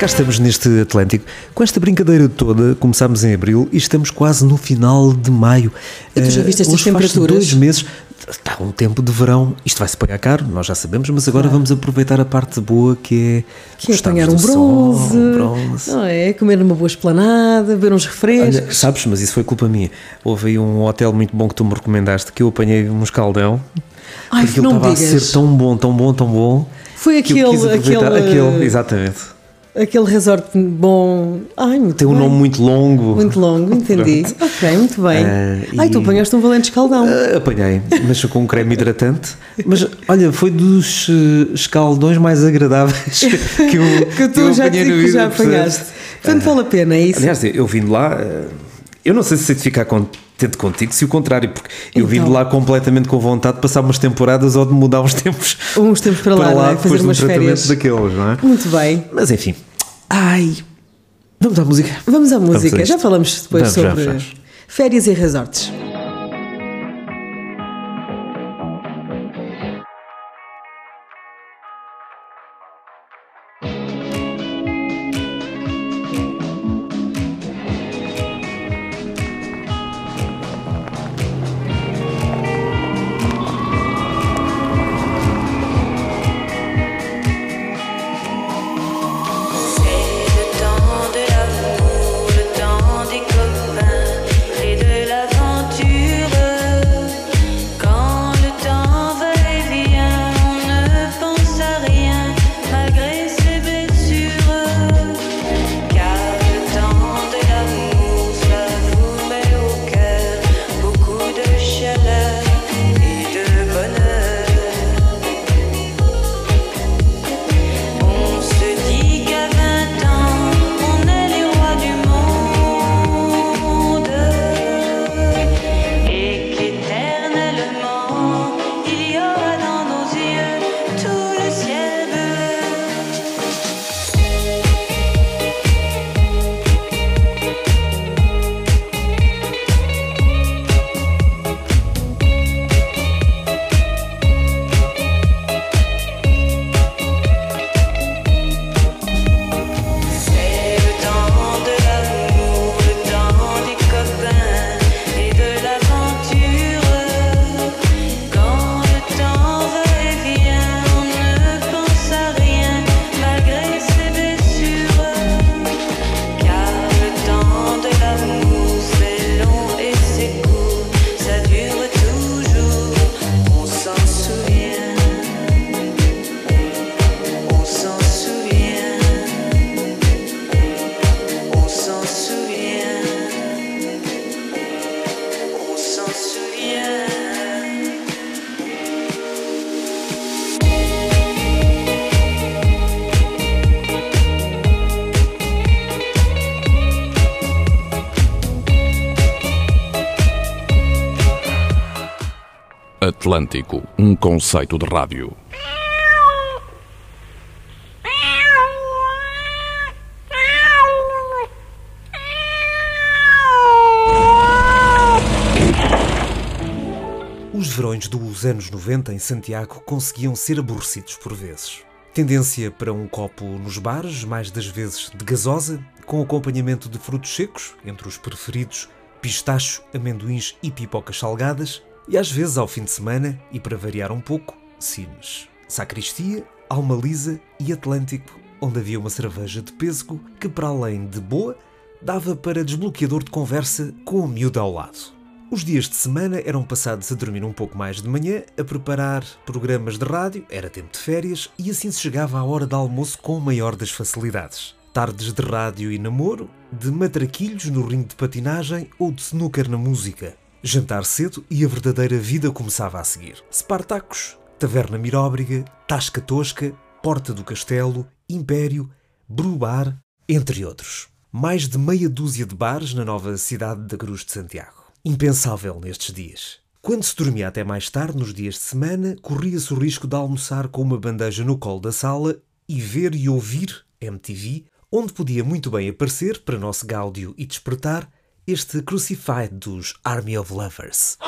Cá estamos neste Atlântico. Com esta brincadeira toda, começámos em abril e estamos quase no final de maio. E tu já Eh, viste estas hoje temperaturas? dois meses. Está um tempo de verão. Isto vai-se pagar caro, nós já sabemos, mas agora vamos aproveitar a parte boa que é. Que é apanhar um do sol, bronze, um bronze. Não é? Comer numa boa esplanada, beber uns refrescos. Olha, sabes, mas isso foi culpa minha. Houve aí um hotel muito bom que tu me recomendaste que eu apanhei um escaldão. Ai, porque não ele estava a digas. ser tão bom, tão bom, tão bom. Foi aquele- aquele- aquele. Exatamente. Aquele resort bom. Ai, muito Tem um bem. nome muito longo. Muito longo, entendi. ok, muito bem. Ah, Ai, tu e- apanhaste um valente escaldão. Ah, apanhei, mas com um creme hidratante. Mas olha, foi dos eh, escaldões mais agradáveis que eu, que tu eu já, apanhei que já apanhaste. Portanto, vale a pena, é isso? Aliás, eu vim de lá, eh, eu não sei se sei de ficar contente contigo, se o contrário, porque eu vim de Então. lá completamente com vontade de passar umas temporadas ou de mudar uns tempos Uns tempos para lá, não é? depois fazer de um umas tratamento férias. daqueles, não é? Muito bem. Mas enfim, ai, vamos à música. Vamos à Vamos música. isto. já falamos depois Vamos, sobre vamos, vamos. férias e resorts. Atlântico, um conceito de rádio. Os verões dos anos 90 em Santiago conseguiam ser aborrecidos por vezes. Tendência para um copo nos bares, mais das vezes de gasosa, com acompanhamento de frutos secos, entre os preferidos pistacho, amendoins e pipocas salgadas, e às vezes ao fim de semana, e para variar um pouco, cines. Sacristia, Alma Lisa e Atlântico, onde havia uma cerveja de pêssego que, para além de boa, dava para desbloqueador de conversa com o miúdo ao lado. Os dias de semana eram passados a dormir um pouco mais de manhã, a preparar programas de rádio, era tempo de férias e assim se chegava à hora de almoço com a maior das facilidades. Tardes de rádio e namoro, de matraquilhos no ringue de patinagem ou de snooker na música. Jantar cedo e a verdadeira vida começava a seguir. Spartacus, Taverna Miróbriga, Tasca Tosca, Porta do Castelo, Império, Brubar, entre outros. Mais de meia dúzia de bares na nova cidade da Cruz de Santiago. Impensável nestes dias. Quando se dormia até mais tarde, nos dias de semana, corria-se o risco de almoçar com uma bandeja no colo da sala e ver e ouvir MTV, onde podia muito bem aparecer, para nosso gáudio e despertar, este Crucified dos Army of Lovers.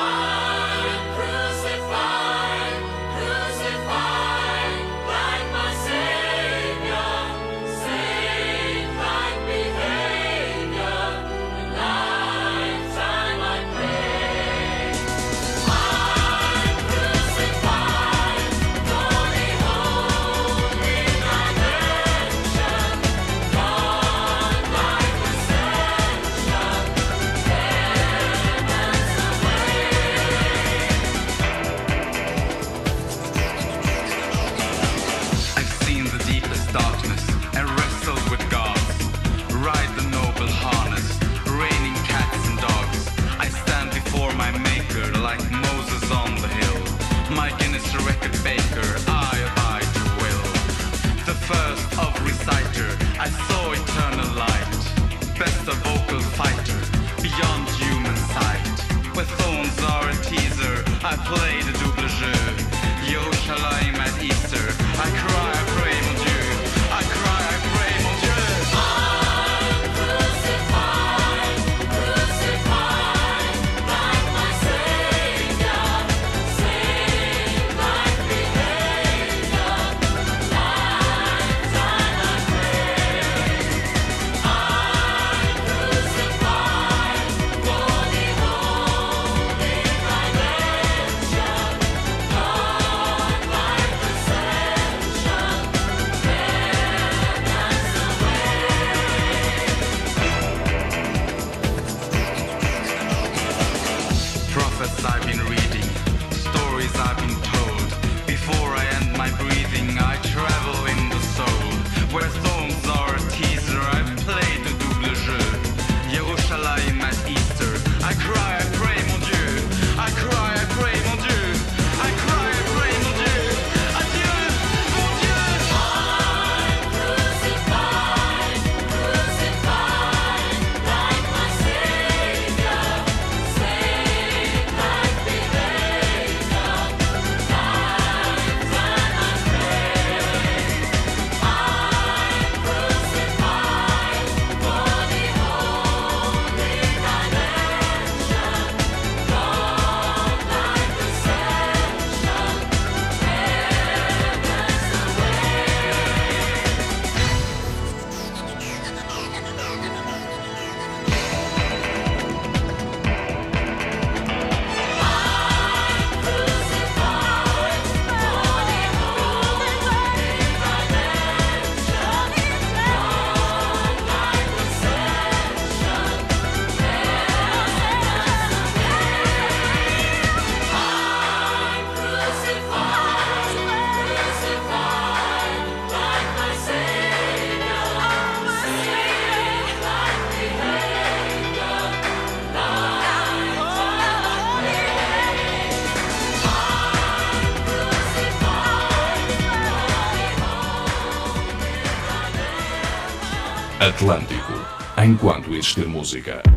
Atlântico. Enquanto existir música.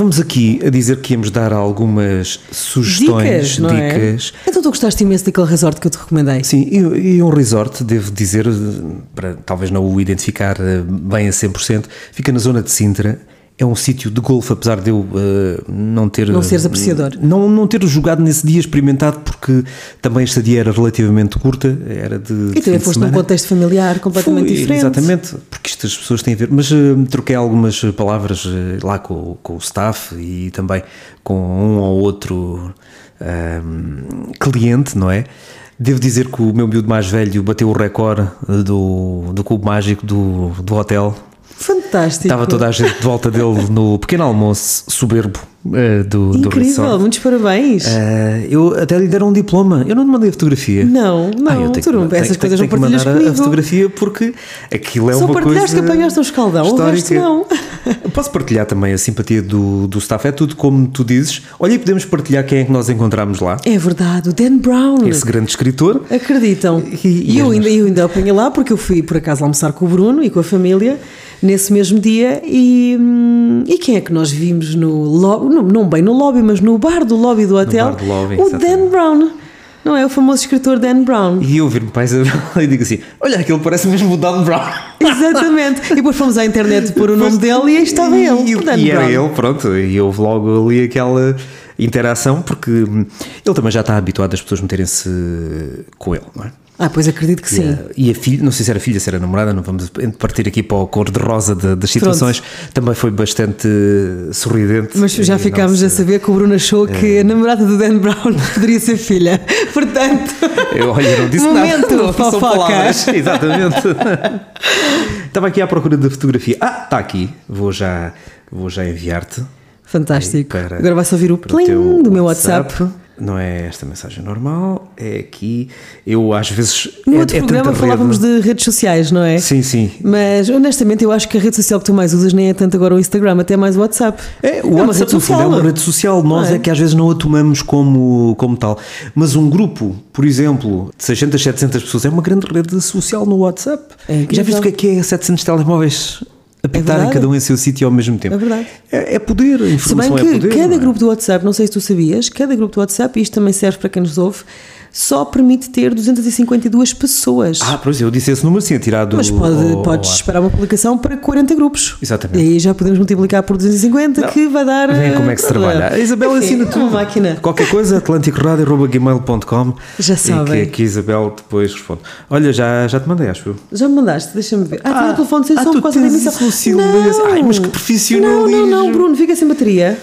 Estávamos aqui a dizer que íamos dar algumas sugestões, Dicas, não é? dicas. Então tu gostaste imenso daquele resort que eu te recomendei. Sim, e, e um resort, devo dizer, para talvez não o identificar eh, bem a 100%, fica na zona de Sintra. É um sítio de golfe, apesar de eu eh, não ter. Não seres apreciador. Não, não ter jogado nesse dia experimentado, porque também esta dia era relativamente curta, era de. E também foste num contexto familiar completamente Fui, diferente. Exatamente, porque isto as pessoas têm a ver. Mas eh, troquei algumas palavras eh, lá com, com o staff e também com um ou outro ahm, cliente, não é? Devo dizer que o meu miúdo mais velho bateu o recorde eh, do, do cubo mágico do, do hotel. Fantástico. Estava toda a gente de volta dele no pequeno almoço soberbo eh, do, do Incrível, resort. muitos parabéns. Eh, eu até lhe deram um diploma. Eu não lhe mandei a fotografia. Não, não, Ah, tu não- essas tenho- coisas tenho não partilhas mandar a- comigo. a fotografia porque aquilo é Só uma coisa partilhaste que apanhaste um escaldão, o resto não. Posso partilhar também a simpatia do, do staff, é tudo como tu dizes. Olha, e podemos partilhar quem é que nós encontramos lá. É verdade, o Dan Brown. Esse grande escritor. Acreditam. E- E, eu, ainda, eu ainda apanhei lá porque eu fui por acaso almoçar com o Bruno e com a família nesse mesmo dia. E, hum, e quem é que nós vimos no lobby? Não, não bem no lobby, mas no bar do lobby do hotel? bar do lobby, o. Dan Brown. Não é? O famoso escritor Dan Brown. E eu vir-me para a Isabel e digo assim: Olha, aquilo parece mesmo o Dan Brown. Exatamente. E depois fomos à internet pôr o nome dele e aí estava ele. E, Dan e era Brown. ele, pronto. E houve logo ali aquela interação, porque ele também já está habituado às pessoas meterem-se com ele, não é? Ah, pois acredito que E sim. a- E a filha, não sei se era filha, se era namorada, não vamos partir aqui para o cor de rosa de- das situações, também foi bastante eh, sorridente. Mas já ficámos a saber que o Bruno achou que É. a namorada do Dan Brown poderia ser filha. Portanto, Eu, olha, eu não disse Momento nada. Não, são palavras. Exatamente. Estava aqui à procura da fotografia. Ah, está aqui. Vou já, vou já enviar-te. fantástico. Para- Agora vai-se ouvir o plim do meu WhatsApp. Não é esta mensagem normal, é aqui. Eu às vezes. No é, outro é programa falávamos rede. de redes sociais, não é? Sim, sim. Mas honestamente eu acho que a rede social que tu mais usas nem é tanto agora o Instagram, até mais o WhatsApp. É, o uma WhatsApp no fundo é uma rede social, nós é? é? que às vezes não a tomamos como, como tal. Mas um grupo, por exemplo, de 600, 700 pessoas, é uma grande rede social no WhatsApp. É. Já viste o que é que é 700 telemóveis apitarem verdade. cada um em seu sítio ao mesmo tempo? É verdade. É, é poder, a Se bem informação que é poder. cada é? grupo do WhatsApp, não sei se tu sabias, cada grupo do WhatsApp, e isto também serve para quem nos ouve, só permite ter 252 pessoas. Ah, pois eu disse esse número sim, tirado Mas pode, ao- podes esperar uma publicação para 40 grupos. Exatamente. E aí já podemos multiplicar por 250, que vai dar. Vem como é eh, que se trabalha. A Isabel Enfim, ensina é tudo. Uma máquina. Qualquer coisa, atlanticoradio.gmail.com Já E que sabem. aqui a Isabel depois responde. Olha, já, já te mandei, acho eu. Já me mandaste, deixa-me ver. Ah, tinha o telefone sem ah, som por causa da emissão. isso. Ai, mas que profissionalismo. Não, não, não, Bruno, fica sem bateria.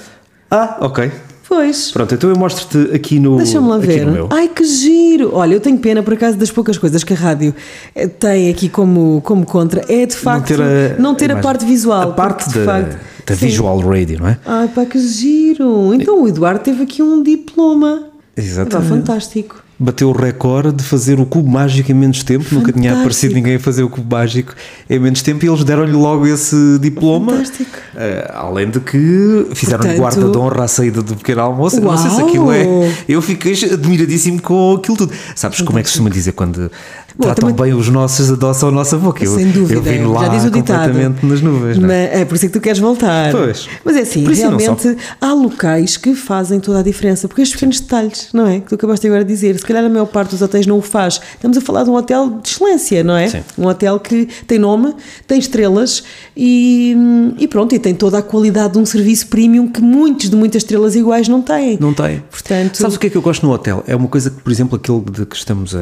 Ah, ok. Pois. Pronto, então eu mostro-te aqui no. Deixa-me lá ver. Ai, que giro! Olha, eu tenho pena, por acaso, das poucas coisas que a rádio eh, tem aqui como, como contra, é de facto não ter a, imagem. parte visual. A parte de da, facto, da sim. visual radio, não é? Ai, pá, que giro! Então o Eduardo teve aqui um diploma. Exatamente. Pá, fantástico. Bateu o recorde de fazer o cubo mágico em menos tempo. Nunca tinha Fantástico. aparecido ninguém a fazer o cubo mágico em menos tempo e eles deram-lhe logo esse diploma. Fantástico. Eh, além de que fizeram-lhe guarda de honra à saída do pequeno almoço. Eu Não sei se Uau! aquilo é. Eu fiquei admiradíssimo com aquilo tudo. Sabes como é que se costuma dizer quando tratam também- bem os nossos, adoçam a nossa boca? Eu, Sem dúvida. eu vim lá Já diz o ditado. completamente nas nuvens. não é? Mas, é por isso é que tu queres voltar. Pois. Mas é assim, realmente há locais que fazem toda a diferença, porque estes pequenos detalhes, não é? Que tu acabaste agora de dizer, se calhar a maior parte dos hotéis não o faz. Estamos a falar de um hotel de excelência, não é? Sim. Um hotel que tem nome, tem estrelas e, e pronto, e tem toda a qualidade de um serviço premium que muitos de muitas estrelas iguais não têm. Não tem. Portanto- Sabes o que é que eu gosto no hotel? É uma coisa que, por exemplo, aquele de que estamos a,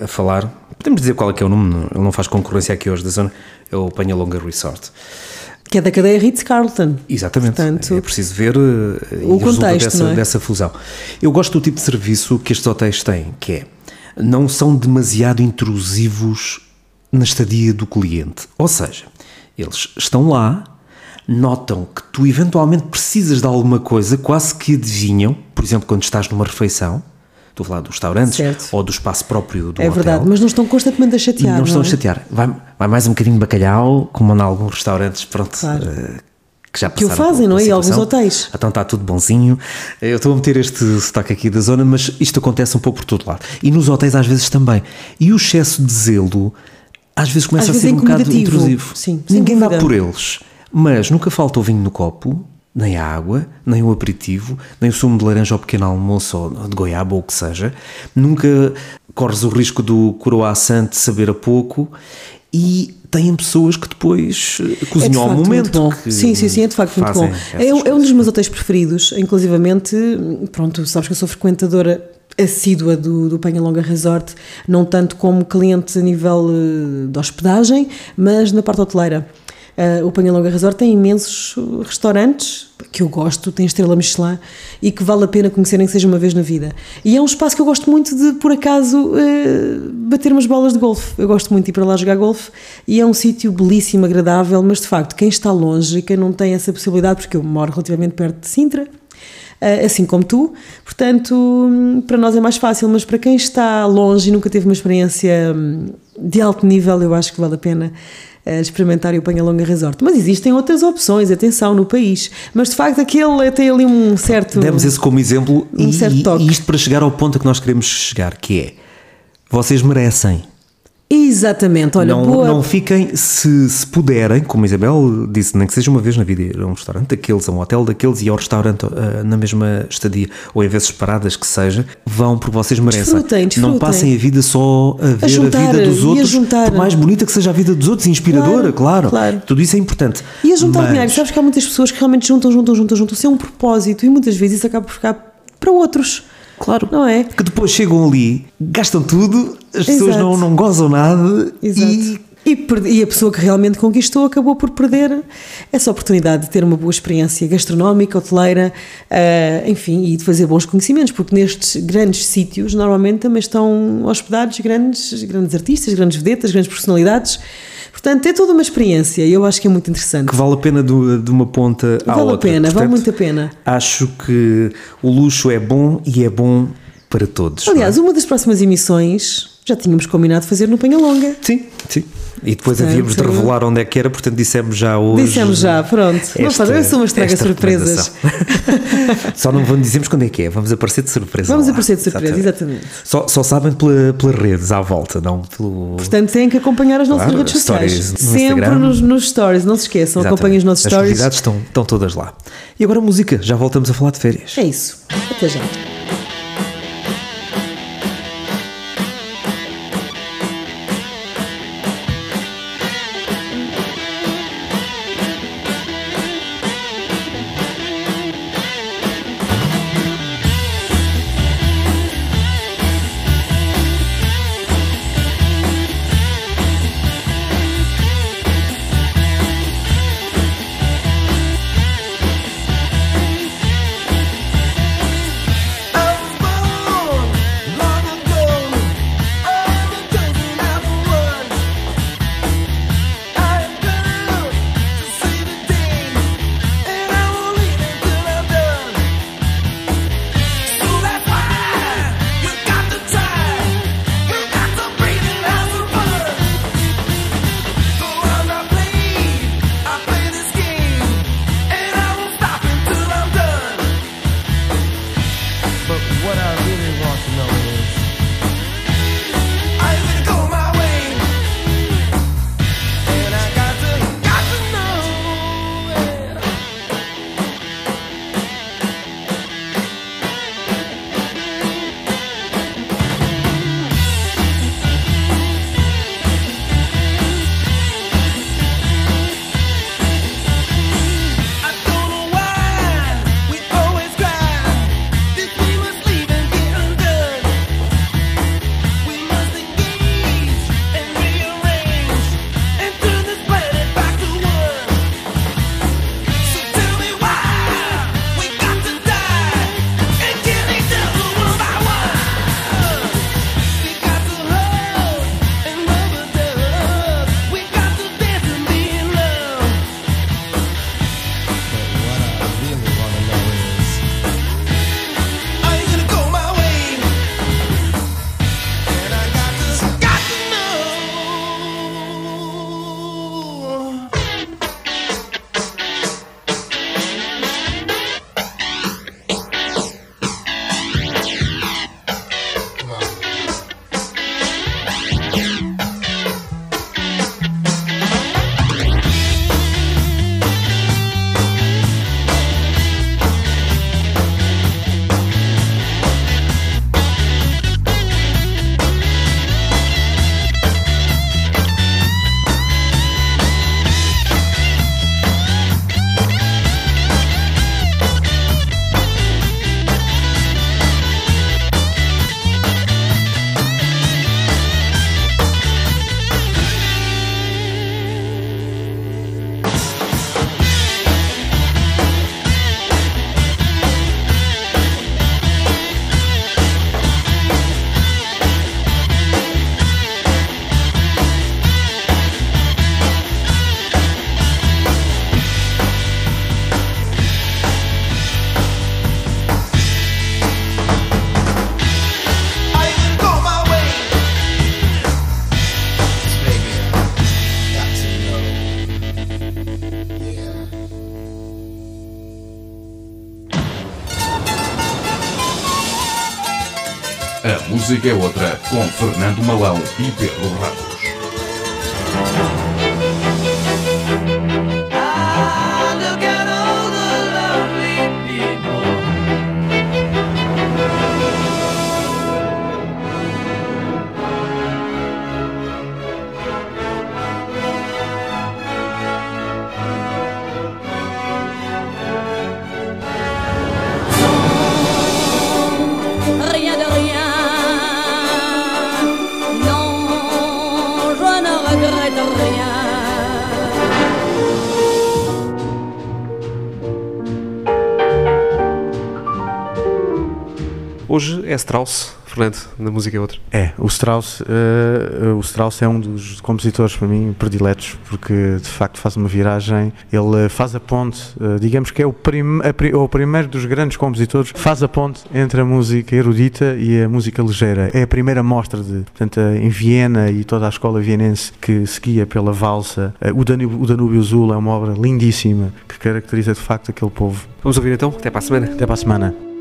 a, a falar, podemos dizer qual é que é o nome, ele não faz concorrência aqui hoje da zona, é o Penhalonga Resort. Que é da cadeia Ritz-Carlton. Exatamente. Portanto, é preciso ver eh, e o contexto, dessa, é? dessa fusão. Eu gosto do tipo de serviço que estes hotéis têm, que é não são demasiado intrusivos na estadia do cliente. Ou seja, eles estão lá, notam que tu eventualmente precisas de alguma coisa, quase que adivinham, por exemplo, quando estás numa refeição, estou a falar dos restaurantes Certo. ou do espaço próprio do é hotel. verdade, mas não estão constantemente a chatear. Não estão a é? chatear. Vai, vai mais um bocadinho de bacalhau, como em alguns restaurantes, pronto. Claro. eh, que já Que o passaram fazem, não é? E alguns hotéis. Então está tudo bonzinho. Eu estou a meter este sotaque aqui da zona, mas isto acontece um pouco por todo lado. E nos hotéis às vezes também. E o excesso de zelo às vezes começa Às a vezes ser é um bocado intrusivo. Sim, Ninguém dá por eles. Mas nunca falta o vinho no copo nem a água, nem o aperitivo, nem o sumo de laranja ao pequeno almoço ou de goiaba ou o que seja. Nunca corres o risco do croissant de saber a pouco e têm pessoas que depois eh, É de cozinham ao momento. Sim, sim, sim, é de facto muito bom. É, um- é um dos meus hotéis preferidos, inclusivamente, pronto, sabes que eu sou frequentadora assídua do, do Penha Longa Resort, não tanto como cliente a nível eh, de hospedagem, mas na parte hoteleira. Eh, o Penha Longa Resort tem imensos uh, restaurantes que eu gosto, tem estrela Michelin e que vale a pena conhecerem que seja uma vez na vida. E é um espaço que eu gosto muito de, por acaso, eh, bater umas bolas de golfe. Eu gosto muito de ir para lá jogar golfe e é um sítio belíssimo, agradável, mas de facto, quem está longe e quem não tem essa possibilidade, porque eu moro relativamente perto de Sintra, eh, assim como tu, portanto, para nós é mais fácil, mas para quem está longe e nunca teve uma experiência hum, de alto nível, eu acho que vale a pena experimentar o Panha Longa Resort. Mas existem outras opções, atenção, no país, mas de facto aquele tem ali um certo. Demos esse como exemplo Um e, certo toque. e isto para chegar ao ponto a que nós queremos chegar, que é vocês merecem. Exatamente, olha, não, boa. não fiquem, se, se puderem, como a Isabel disse, nem que seja uma vez na vida, ir a um restaurante daqueles, a um hotel daqueles e ao restaurante ah, na mesma estadia, ou em vezes separadas que seja, vão porque vocês merecem. Desfrutem, desfrutem. Não passem a vida só a ver a, juntar, vida dos a outros, juntar. por mais bonita que seja a vida dos outros, inspiradora, Claro, claro. claro. Tudo isso é importante. E a juntar Mas- dinheiro, sabes que há muitas pessoas que realmente juntam, juntam, juntam, juntam, sem um propósito e muitas vezes isso acaba por ficar para outros. Claro. Não é? Que depois chegam ali, gastam tudo, as pessoas Exato. não, não gozam nada Exato. e E, per- e a pessoa que realmente conquistou acabou por perder essa oportunidade de ter uma boa experiência gastronómica, hoteleira, ah, enfim, e de fazer bons conhecimentos, porque nestes grandes sítios normalmente também estão hospedados grandes, grandes artistas, grandes vedetas, grandes personalidades. Portanto, é toda uma experiência e eu acho que é muito interessante. que vale a pena do- de uma ponta à Vale a outra. pena, vale Portanto, muito a pena. Acho que o luxo é bom e é bom para todos. Aliás, é? uma das próximas emissões já tínhamos combinado fazer no Penha Longa. sim, sim. E depois Portanto, havíamos de revelar onde é que era, portanto dissemos já hoje. Dissemos já, pronto. Não esta- faz, eu sou uma estraga surpresas. Só não vamos dizemos quando é que é, vamos aparecer de surpresa. Vamos lá. aparecer de surpresa, exatamente. Só, só sabem pela, pelas redes à volta, não pelo. Portanto, têm que acompanhar as nossas Claro, redes sociais. no Sempre Instagram. nos, nos stories, não se esqueçam, Exatamente. acompanhem os nossos As stories. novidades estão, estão todas lá. E agora música, já voltamos a falar de férias. É isso. Até já. Música é outra com Fernando Malão e Pedro Ramos. É Strauss, Fernando, na música é outra. É, o Strauss, eh, o Strauss é um dos compositores para mim prediletos porque de facto faz uma viragem, ele faz a ponte, eh, digamos que é o, prim, a o primeiro dos grandes compositores, faz a ponte entre a música erudita e a música ligeira. É a primeira mostra de, portanto, em Viena e toda a escola vienense que seguia pela valsa. Eh, O Danúbio, o Danúbio Azul é uma obra lindíssima que caracteriza de facto aquele povo. Vamos ouvir então, até para a semana. Até para a semana.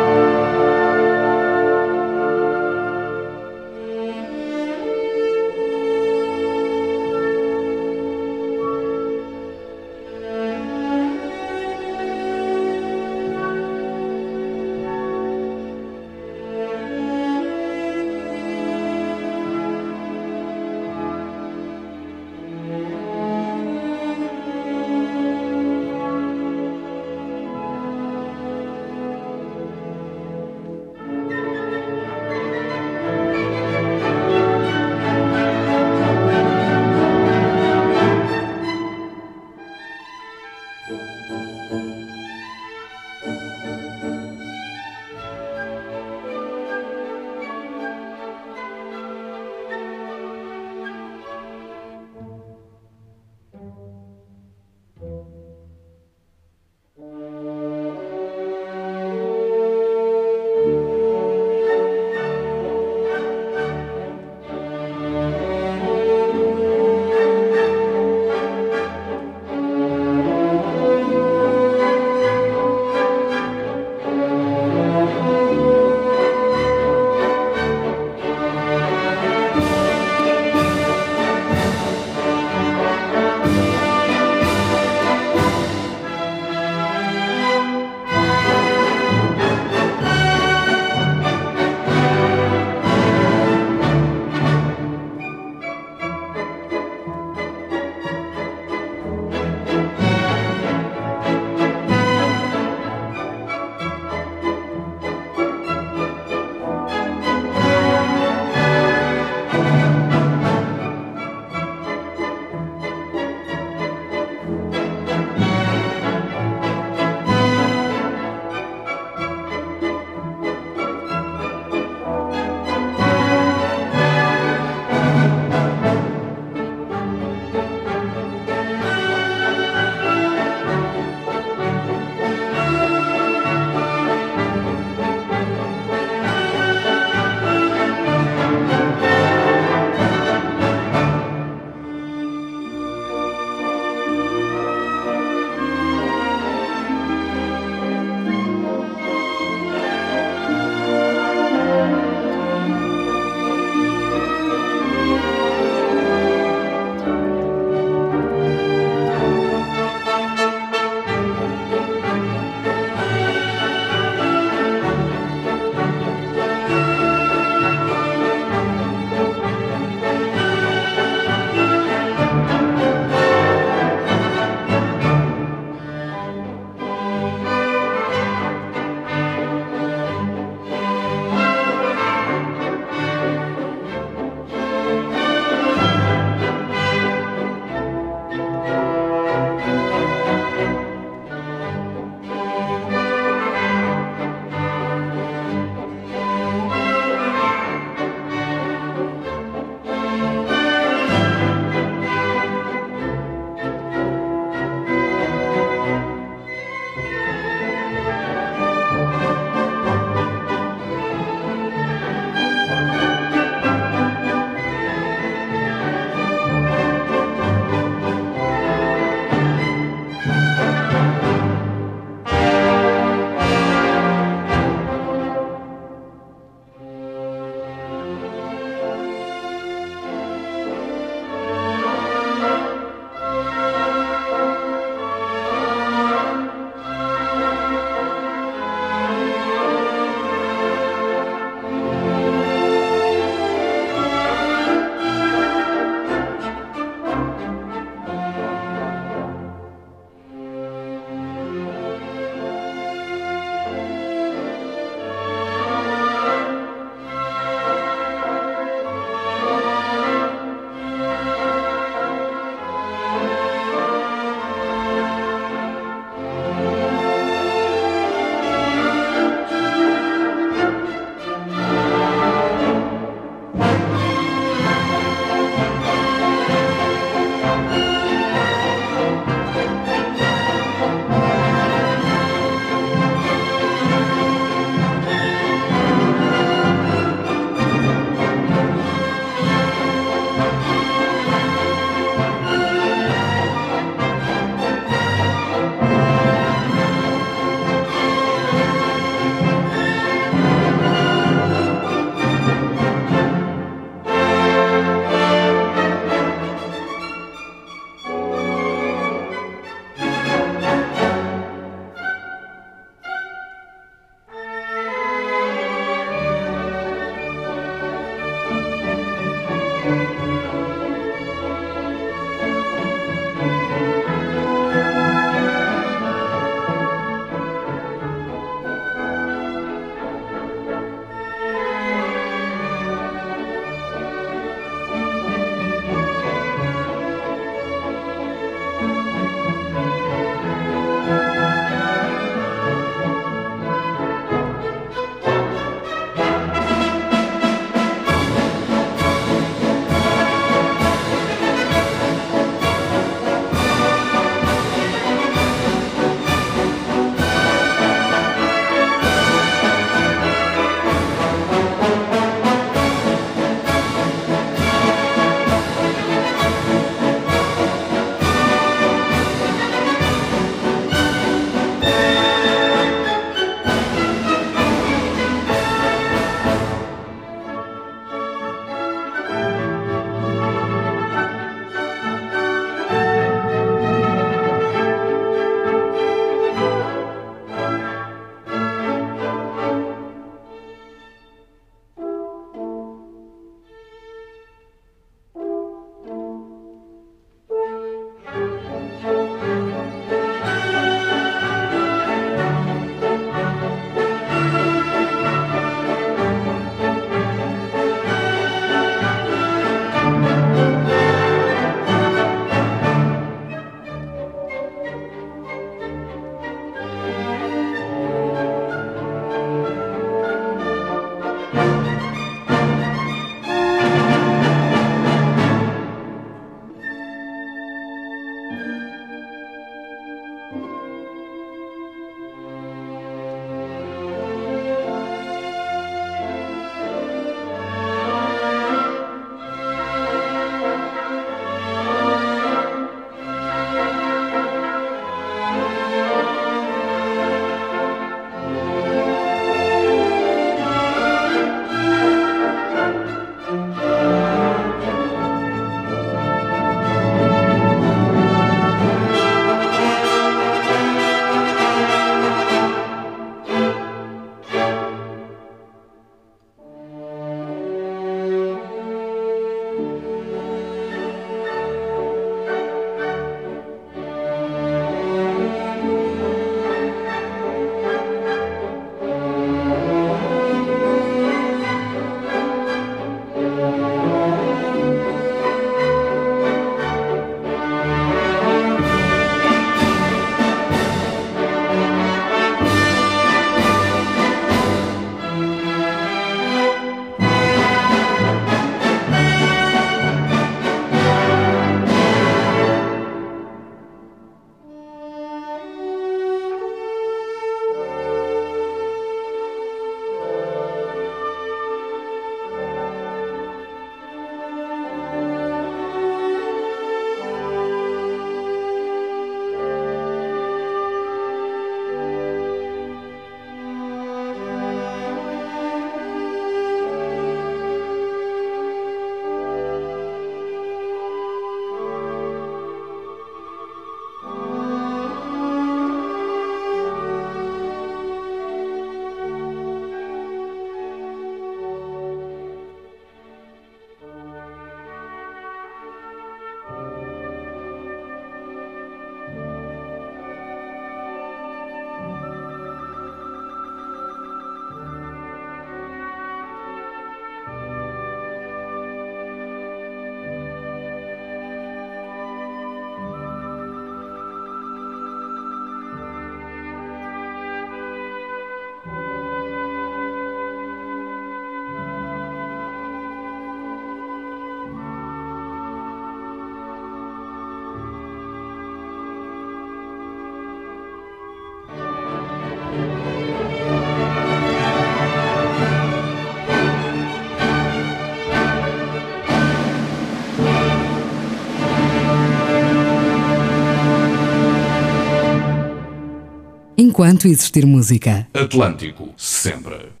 enquanto existir música. Atlântico, sempre.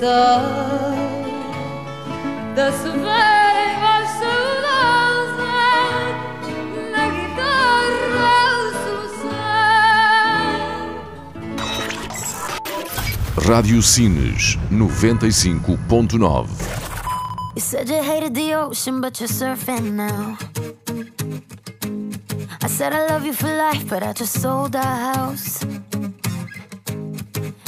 da severa em voz saudosa na. Rádio Cines 95.9 You said you hated the ocean, but you're surfing now. I said I love you for life, but I just sold house.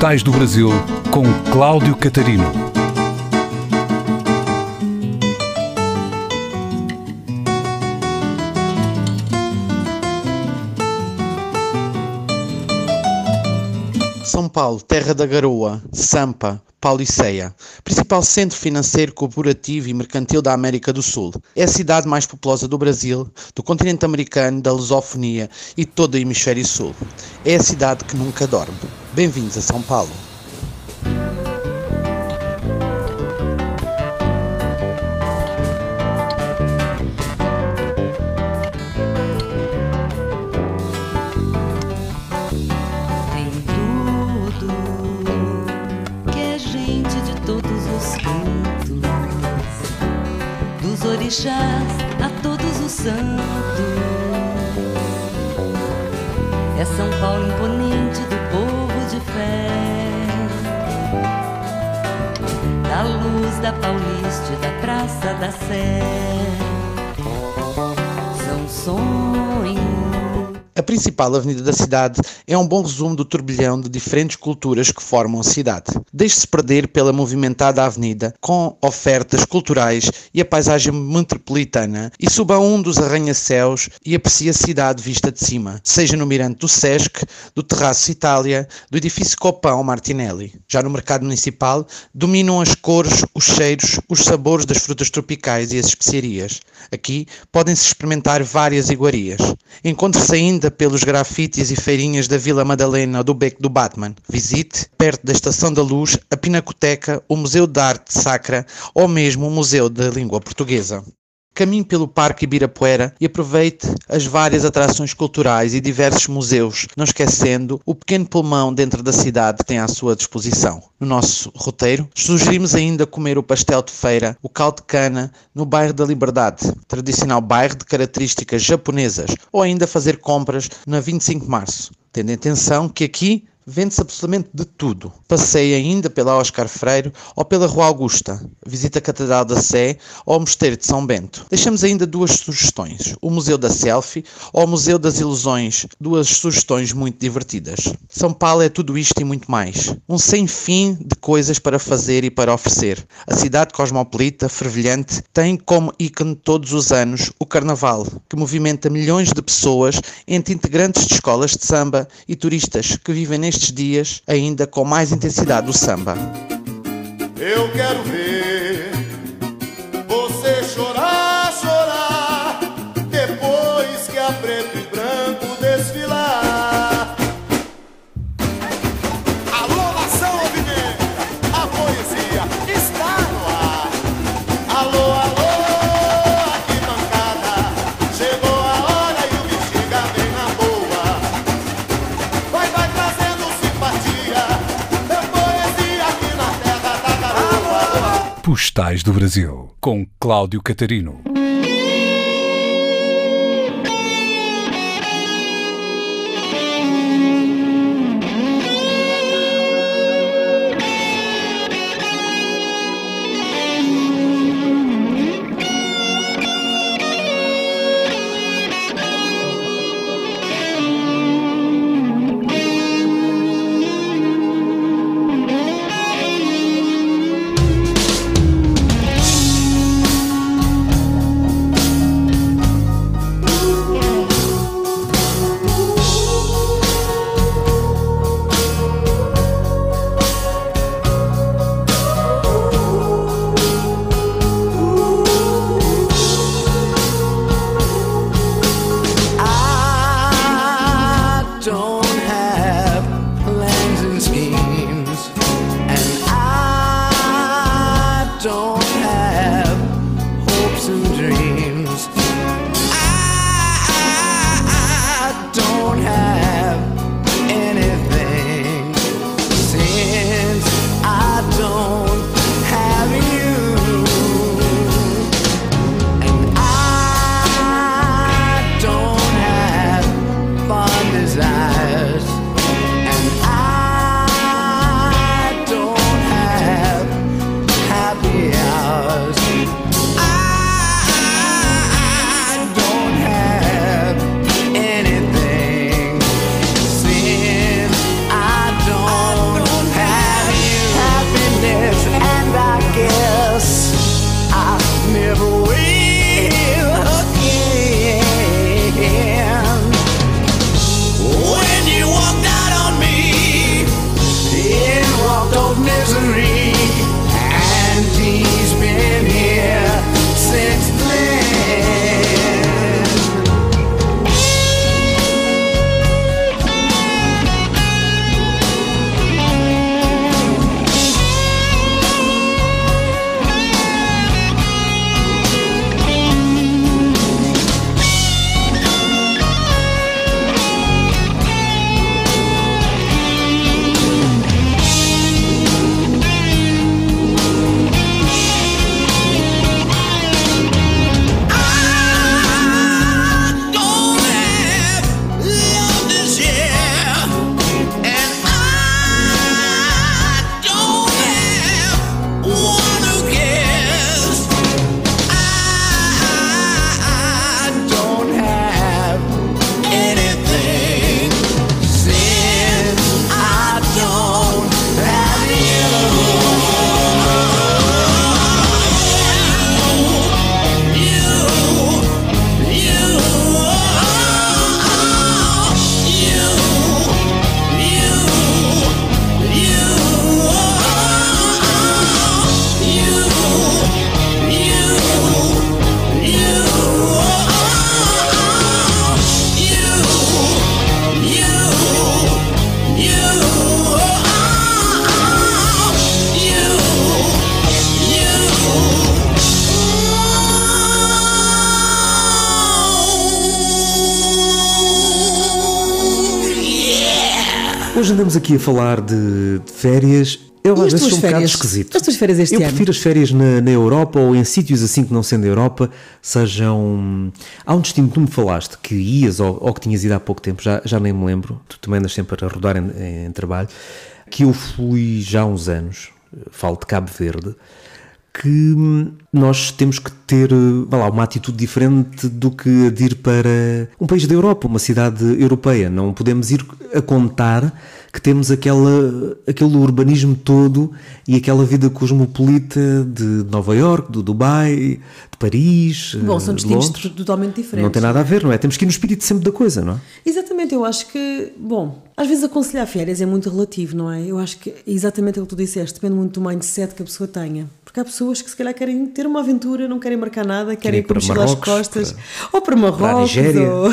Postais do Brasil com Cláudio Catarino. Paulo, terra da garoa, Sampa, Pauliceia, principal centro financeiro, corporativo e mercantil da América do Sul. É a cidade mais populosa do Brasil, do continente americano, da lusofonia e todo o hemisfério sul. É a cidade que nunca dorme. Bem-vindos a São Paulo. A todos os santos. É São Paulo imponente do povo de fé, da luz da Paulista da Praça da Sé. São sonhos. A principal avenida da cidade é um bom resumo do turbilhão de diferentes culturas que formam a cidade. Deixe-se perder pela movimentada avenida, com ofertas culturais e a paisagem metropolitana, e suba a um dos arranha-céus e aprecie a cidade vista de cima, seja no mirante do Sesc, do Terraço Itália, do edifício Copão Martinelli. Já no mercado municipal, dominam as cores, os cheiros, os sabores das frutas tropicais e as especiarias. Aqui podem-se experimentar várias iguarias. Encontre-se ainda pelos grafites e feirinhas da Vila Madalena ou do Beco do Batman. Visite, perto da Estação da Luz, a Pinacoteca, o Museu de Arte Sacra ou mesmo o Museu da Língua Portuguesa. Caminhe pelo Parque Ibirapuera e aproveite as várias atrações culturais e diversos museus, não esquecendo o pequeno pulmão dentro da cidade que tem à sua disposição. No nosso roteiro, sugerimos ainda comer o pastel de feira, o caldo de cana, no bairro da Liberdade, tradicional bairro de características japonesas, ou ainda fazer compras na 25 de Março, tendo atenção que aqui Vende-se absolutamente de tudo. Passeie ainda pela Oscar Freire ou pela Rua Augusta. Visite a Catedral da Sé ou o Mosteiro de São Bento. Deixamos ainda duas sugestões: o Museu da Selfie ou o Museu das Ilusões. Duas sugestões muito divertidas. São Paulo é tudo isto e muito mais. Um sem fim de coisas para fazer e para oferecer. A cidade cosmopolita, fervilhante, tem como ícone todos os anos o Carnaval, que movimenta milhões de pessoas entre integrantes de escolas de samba e turistas que vivem nestes dias ainda com mais intensidade o samba. Eu quero ver Postais do Brasil, com Cláudio Catarino. out of misery. Andamos aqui a falar de, de férias. Eu E às vezes sou um bocado esquisito. As tuas férias este Eu ano? prefiro as férias na, na Europa ou em sítios assim que não sendo Europa, sejam. Há um destino que tu me falaste que ias ou, ou que tinhas ido há pouco tempo, já, já nem me lembro. Tu também andas sempre a rodar em, em trabalho. Que eu fui já há uns anos, falo de Cabo Verde, que nós temos que ter, lá, uma atitude diferente do que a de ir para um país da Europa, uma cidade europeia. Não podemos ir a contar que temos aquela, aquele urbanismo todo e aquela vida cosmopolita de Nova York, do Dubai, de Paris. Bom, eh, são de destinos Londres. totalmente diferentes. Não tem nada a ver, não é? Temos que ir no espírito sempre da coisa, não é? Exatamente, eu acho que, bom, às vezes aconselhar férias é muito relativo, não é? Eu acho que é exatamente aquilo que tu disseste, depende muito do mindset que a pessoa tenha. Porque há pessoas que se calhar querem ter uma aventura, não querem marcar nada, querem ir com para mochila às costas, ou para Marrocos, Para ou...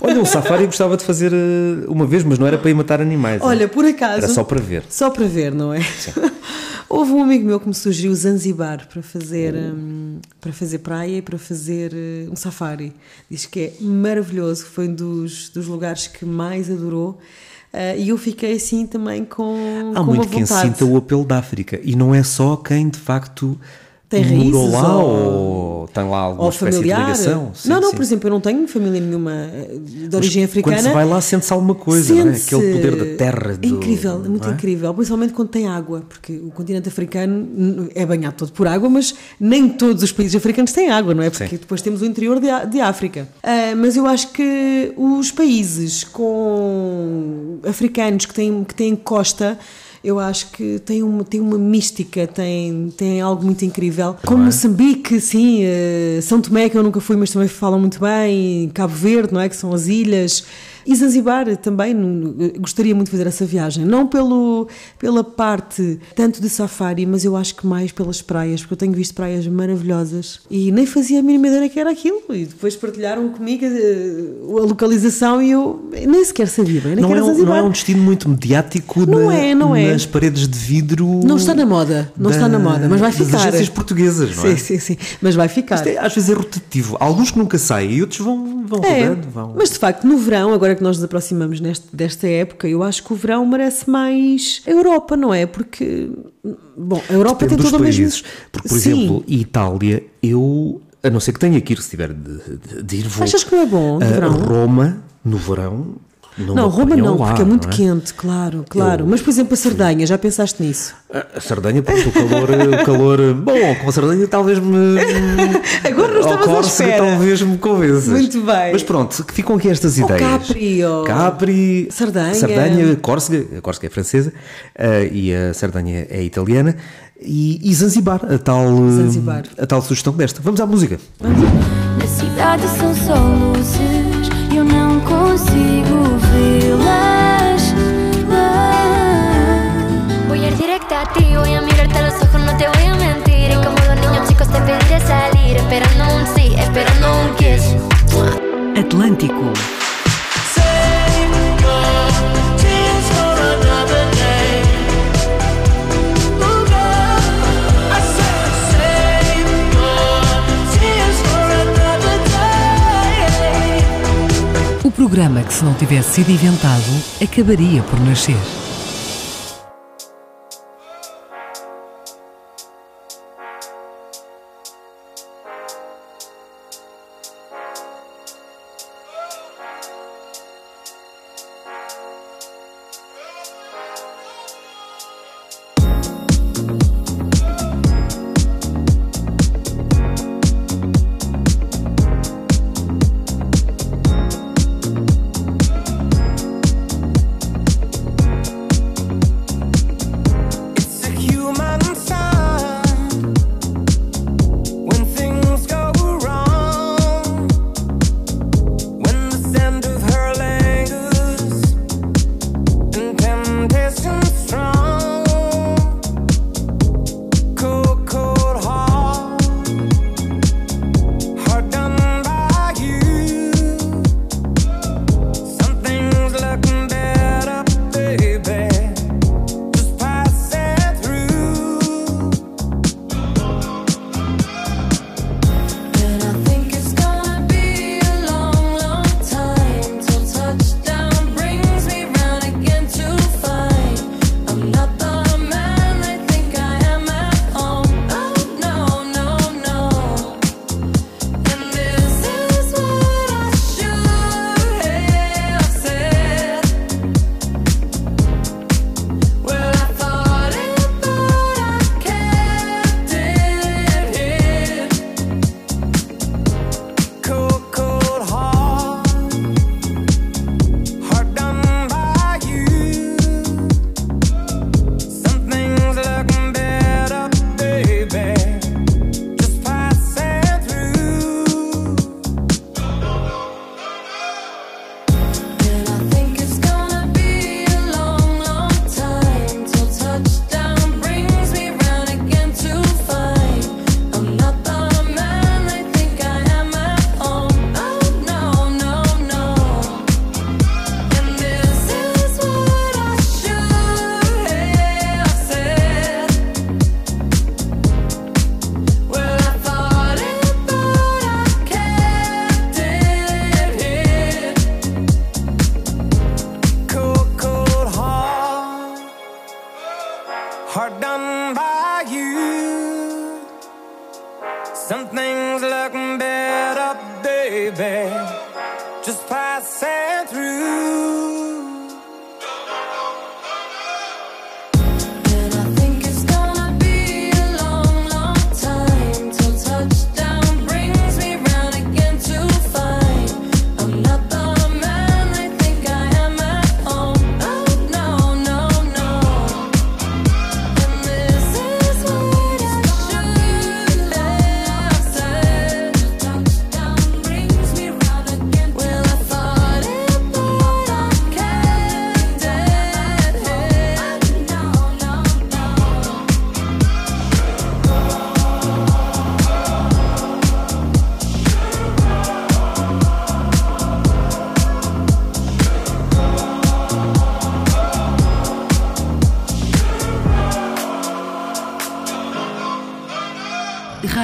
Olha, um safari eu gostava de fazer eh, uma vez, mas não era para ir matar animais. Olha, não. por acaso. Era só para ver. Só para ver, não é? Houve um amigo meu que me sugeriu Zanzibar para fazer, Oh. hum, para fazer praia e para fazer eh, um safari. Diz que é maravilhoso, foi um dos, dos lugares que mais adorou. Ah, e eu fiquei assim também com, Há com muito quem vontade. sinta o apelo da África e não é só quem de facto Tem morou raízes lá ou- ou, tem lá alguma espécie familiar. de ligação. Sim, não, não, sim. por exemplo, eu não tenho família nenhuma eh, de origem Mas africana. Quando se vai lá sente-se alguma coisa, não é? Sente-se- Aquele poder da terra. É do- incrível, é muito é? incrível, principalmente quando tem água, porque o continente africano é banhado todo por água, mas nem todos os países africanos têm água, não é? Porque Sim. depois temos o interior de, de África. Ah, mas eu acho que os países com africanos que têm, que têm costa. Eu acho que tem uma, tem uma mística, tem, tem algo muito incrível. Como? Moçambique, sim, eh, São Tomé, que eu nunca fui, mas também falam muito bem, Cabo Verde, não é? Que são as ilhas. E Zanzibar também, gostaria muito de fazer essa viagem. Não pelo, pela parte tanto de safari, mas eu acho que mais pelas praias, porque eu tenho visto praias maravilhosas e nem fazia a mínima ideia que era aquilo. E depois partilharam comigo eh, a localização e eu nem sequer sabia bem, nem Não é, um, não é um destino muito mediático Não na- é, não é. nas paredes de vidro. Não está na moda, não está na moda, mas vai das ficar. agências portuguesas, não é? Sim, sim, sim, mas vai ficar. Isto é, às vezes é rotativo. Há alguns que nunca saem e outros vão, vão É, rodando. Vão... mas de facto, no verão, agora que nós nos aproximamos neste, desta época, eu acho que o verão merece mais a Europa, não é? Porque, bom, a Europa Depende tem todo o mesmo. Porque, por Sim. exemplo, Itália, eu, a não ser que tenha que ir, se tiver de, de- de ir, vou. Achas que não é bom Ah, verão? Roma, no verão, não, Não, Roma não, lá, porque é muito não quente, claro, claro. Eu- Mas, por exemplo, a Sardanha, já pensaste nisso? A Sardanha, porque o calor, o calor. Bom, com a Sardanha talvez me. Agora não à Córcega espera. talvez me convenças. Muito bem. Mas pronto, que ficam aqui estas Ou ideias. Capri, ou- Capri, Sardanha. Sardanha, Córcega, a Córcega é francesa ah, e a Sardanha é italiana. E, e Zanzibar, a tal, ah, Zanzibar. a tal sugestão desta. Vamos à música. Na cidade são só luzes eu não consigo Voy a ir directa a ti, voy a mirarte a los ojos, no te voy a mentir. Y como los niños chicos te pediré salir, esperando un sí, esperando un kiss. Atlântico. O programa que, se não tivesse sido inventado, acabaria por nascer.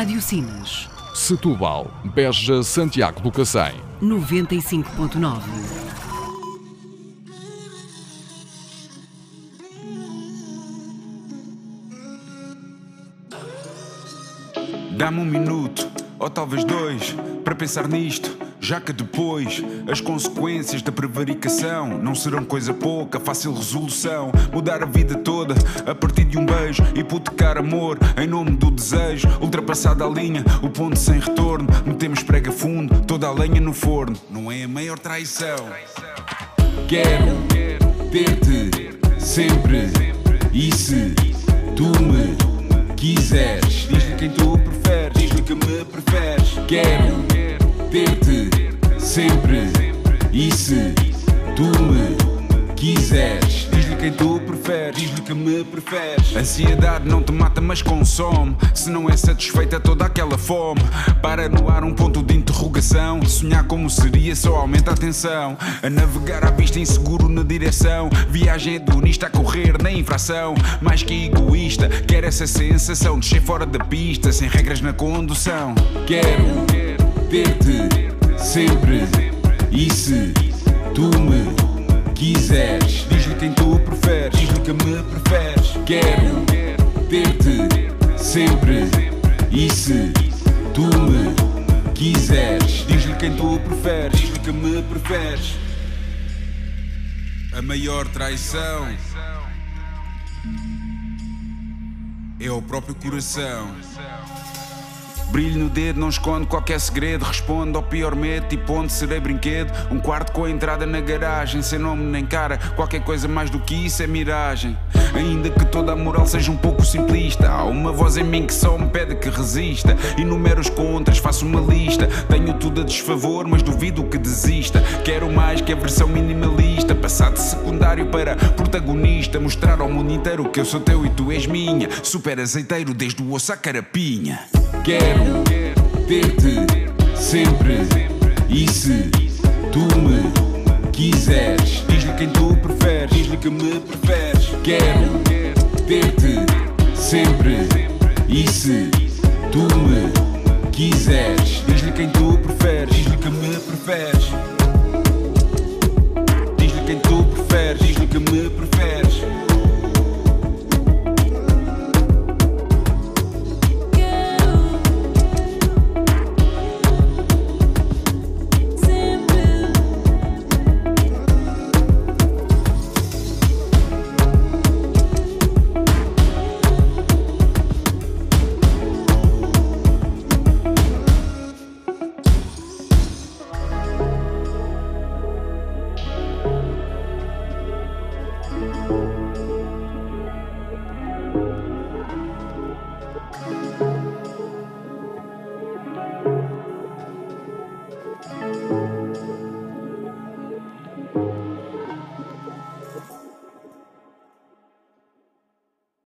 Rádio Sinas. Setúbal, Beja, Santiago do Cacém. 95.9. Dá-me um minuto, ou talvez dois, para pensar nisto. Já que depois as consequências da prevaricação não serão coisa pouca, fácil resolução. Mudar a vida toda a partir de um beijo, hipotecar amor em nome do desejo. Ultrapassada a linha, o ponto sem retorno. Metemos prega fundo, toda a lenha no forno. Não é a maior traição. Quero ter-te sempre. E se tu me quiseres, diz-lhe quem tu preferes, diz-lhe que me preferes. Quero ter-te sempre. E se tu me quiseres, diz-lhe quem tu preferes, diz-lhe que me preferes. Ansiedade não te mata, mas consome. Se não é satisfeita toda aquela fome, para no ar um ponto de interrogação. Sonhar como seria só aumenta a tensão. A navegar à vista inseguro na direção. Viagem hedonista a correr na infração. Mais que egoísta, quer essa sensação de ser fora da pista, sem regras na condução. Quero ter-te sempre. E se tu me quiseres, diz-lhe quem tu preferes, diz-lhe que me preferes. Quero ter-te sempre. E se tu me quiseres, diz-lhe quem tu preferes, diz-lhe que me preferes. A maior traição é o próprio coração. Brilho no dedo, não esconde qualquer segredo. Responde ao pior medo, tipo onde serei brinquedo. Um quarto com a entrada na garagem, sem nome nem cara. Qualquer coisa mais do que isso é miragem. Ainda que toda a moral seja um pouco simplista, há uma voz em mim que só me pede que resista. Enumero os contras, faço uma lista. Tenho tudo a desfavor, mas duvido que desista. Quero mais que a versão minimalista. Passar de secundário para protagonista. Mostrar ao mundo inteiro que eu sou teu e tu és minha. Super azeiteiro desde o osso à carapinha. Quero ter-te sempre. E se tu me quiseres, diz-lhe quem tu preferes, diz-lhe que me preferes. Quero ter-te sempre. E se tu me quiseres, diz-lhe quem tu preferes, diz-lhe que me preferes. Diz-lhe quem tu preferes, diz-lhe que me preferes.